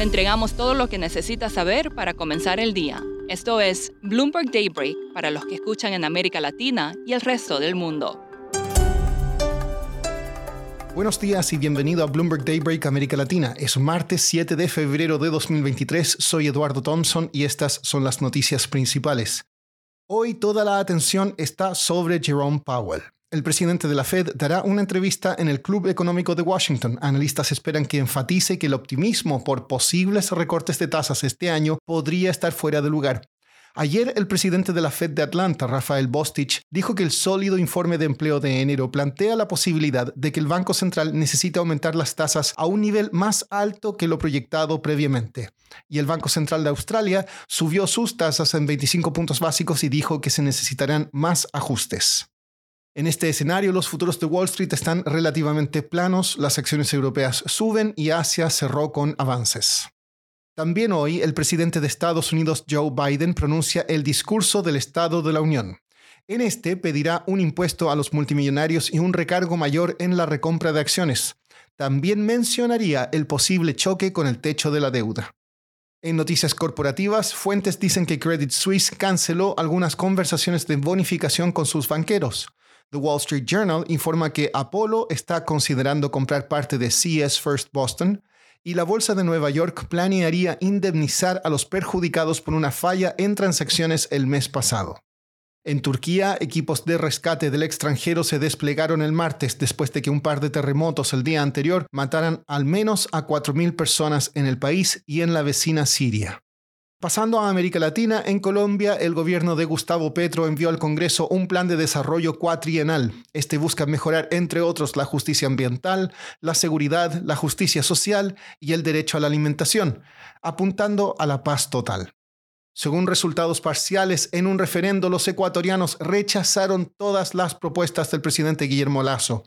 Le entregamos todo lo que necesita saber para comenzar el día. Esto es Bloomberg Daybreak para los que escuchan en América Latina y el resto del mundo. Buenos días y bienvenido a Bloomberg Daybreak América Latina. Es martes 7 de febrero de 2023. Soy Eduardo Thompson y estas son las noticias principales. Hoy toda la atención está sobre Jerome Powell. El presidente de la Fed dará una entrevista en el Club Económico de Washington. Analistas esperan que enfatice que el optimismo por posibles recortes de tasas este año podría estar fuera de lugar. Ayer el presidente de la Fed de Atlanta, Rafael Bostich, dijo que el sólido informe de empleo de enero plantea la posibilidad de que el Banco Central necesite aumentar las tasas a un nivel más alto que lo proyectado previamente. Y el Banco Central de Australia subió sus tasas en 25 puntos básicos y dijo que se necesitarán más ajustes. En este escenario, los futuros de Wall Street están relativamente planos, las acciones europeas suben y Asia cerró con avances. También hoy el presidente de Estados Unidos Joe Biden pronuncia el discurso del Estado de la Unión. En este pedirá un impuesto a los multimillonarios y un recargo mayor en la recompra de acciones. También mencionaría el posible choque con el techo de la deuda. En noticias corporativas, fuentes dicen que Credit Suisse canceló algunas conversaciones de bonificación con sus banqueros. The Wall Street Journal informa que Apollo está considerando comprar parte de CS First Boston y la Bolsa de Nueva York planearía indemnizar a los perjudicados por una falla en transacciones el mes pasado. En Turquía, equipos de rescate del extranjero se desplegaron el martes después de que un par de terremotos el día anterior mataran al menos a 4.000 personas en el país y en la vecina Siria. Pasando a América Latina, en Colombia, el gobierno de Gustavo Petro envió al Congreso un plan de desarrollo cuatrienal. Este busca mejorar, entre otros, la justicia ambiental, la seguridad, la justicia social y el derecho a la alimentación, apuntando a la paz total. Según resultados parciales, en un referendo los ecuatorianos rechazaron todas las propuestas del presidente Guillermo Lazo.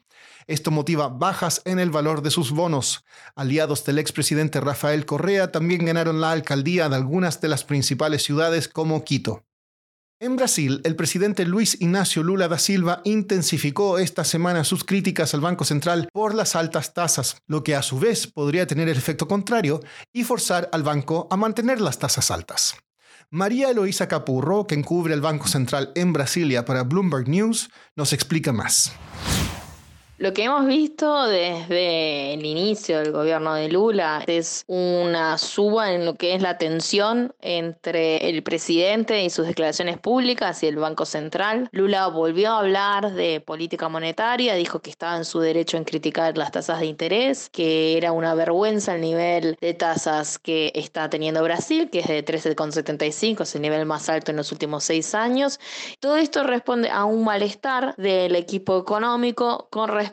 Esto motiva bajas en el valor de sus bonos. Aliados del expresidente Rafael Correa también ganaron la alcaldía de algunas de las principales ciudades como Quito. En Brasil, el presidente Luis Ignacio Lula da Silva intensificó esta semana sus críticas al Banco Central por las altas tasas, lo que a su vez podría tener el efecto contrario y forzar al banco a mantener las tasas altas. María Eloísa Capurro, que encubre el Banco Central en Brasilia para Bloomberg News, nos explica más. Lo que hemos visto desde el inicio del gobierno de Lula es una suba en lo que es la tensión entre el presidente y sus declaraciones públicas y el Banco Central. Lula volvió a hablar de política monetaria, dijo que estaba en su derecho en criticar las tasas de interés, que era una vergüenza el nivel de tasas que está teniendo Brasil, que es de 13,75, es el nivel más alto en los últimos seis años. Todo esto responde a un malestar del equipo económico con respecto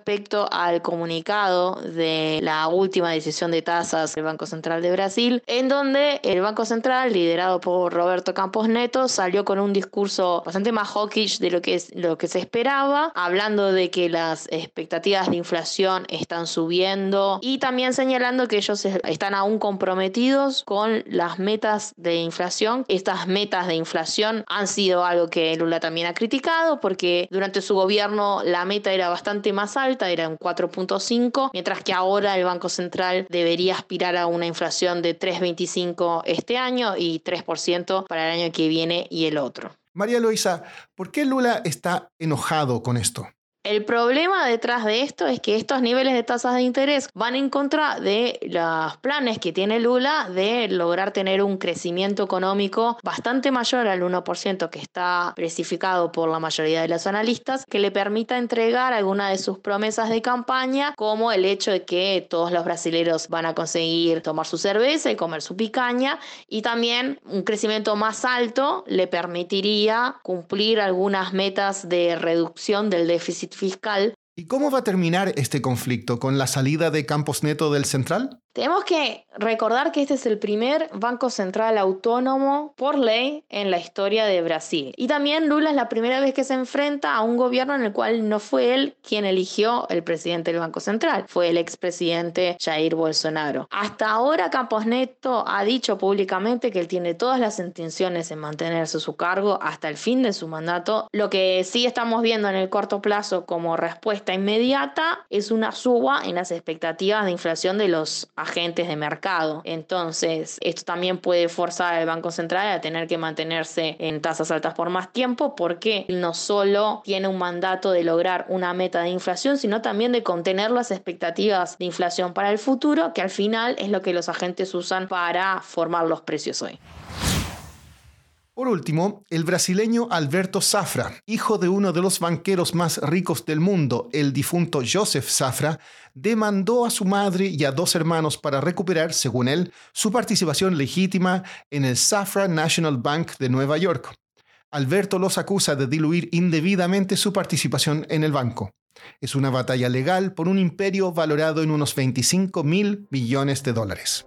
al comunicado de la última decisión de tasas del Banco Central de Brasil, en donde el Banco Central, liderado por Roberto Campos Neto, salió con un discurso bastante más hawkish de lo que, es, lo que se esperaba, hablando de que las expectativas de inflación están subiendo y también señalando que ellos están aún comprometidos con las metas de inflación. Estas metas de inflación han sido algo que Lula también ha criticado porque durante su gobierno la meta era bastante más alta, era un 4.5, mientras que ahora el Banco Central debería aspirar a una inflación de 3.25 este año y 3% para el año que viene y el otro. María Luisa, ¿por qué Lula está enojado con esto? El problema detrás de esto es que estos niveles de tasas de interés van en contra de los planes que tiene Lula de lograr tener un crecimiento económico bastante mayor al 1% que está especificado por la mayoría de los analistas, que le permita entregar alguna de sus promesas de campaña, como el hecho de que todos los brasileños van a conseguir tomar su cerveza y comer su picaña, y también un crecimiento más alto le permitiría cumplir algunas metas de reducción del déficit ¿Y cómo va a terminar este conflicto? ¿Con la salida de Campos Neto del Central? Tenemos que recordar que este es el primer banco central autónomo por ley en la historia de Brasil. Y también Lula es la primera vez que se enfrenta a un gobierno en el cual no fue él quien eligió el presidente del Banco Central, fue el expresidente Jair Bolsonaro. Hasta ahora Campos Neto ha dicho públicamente que él tiene todas las intenciones en mantenerse su cargo hasta el fin de su mandato. Lo que sí estamos viendo en el corto plazo como respuesta inmediata es una suba en las expectativas de inflación de los agentes de mercado. Entonces, esto también puede forzar al Banco Central a tener que mantenerse en tasas altas por más tiempo porque no solo tiene un mandato de lograr una meta de inflación, sino también de contener las expectativas de inflación para el futuro, que al final es lo que los agentes usan para formar los precios hoy. Por último, el brasileño Alberto Safra, hijo de uno de los banqueros más ricos del mundo, el difunto Joseph Safra, demandó a su madre y a dos hermanos para recuperar, según él, su participación legítima en el Safra National Bank de Nueva York. Alberto los acusa de diluir indebidamente su participación en el banco. Es una batalla legal por un imperio valorado en unos 25 mil millones de dólares.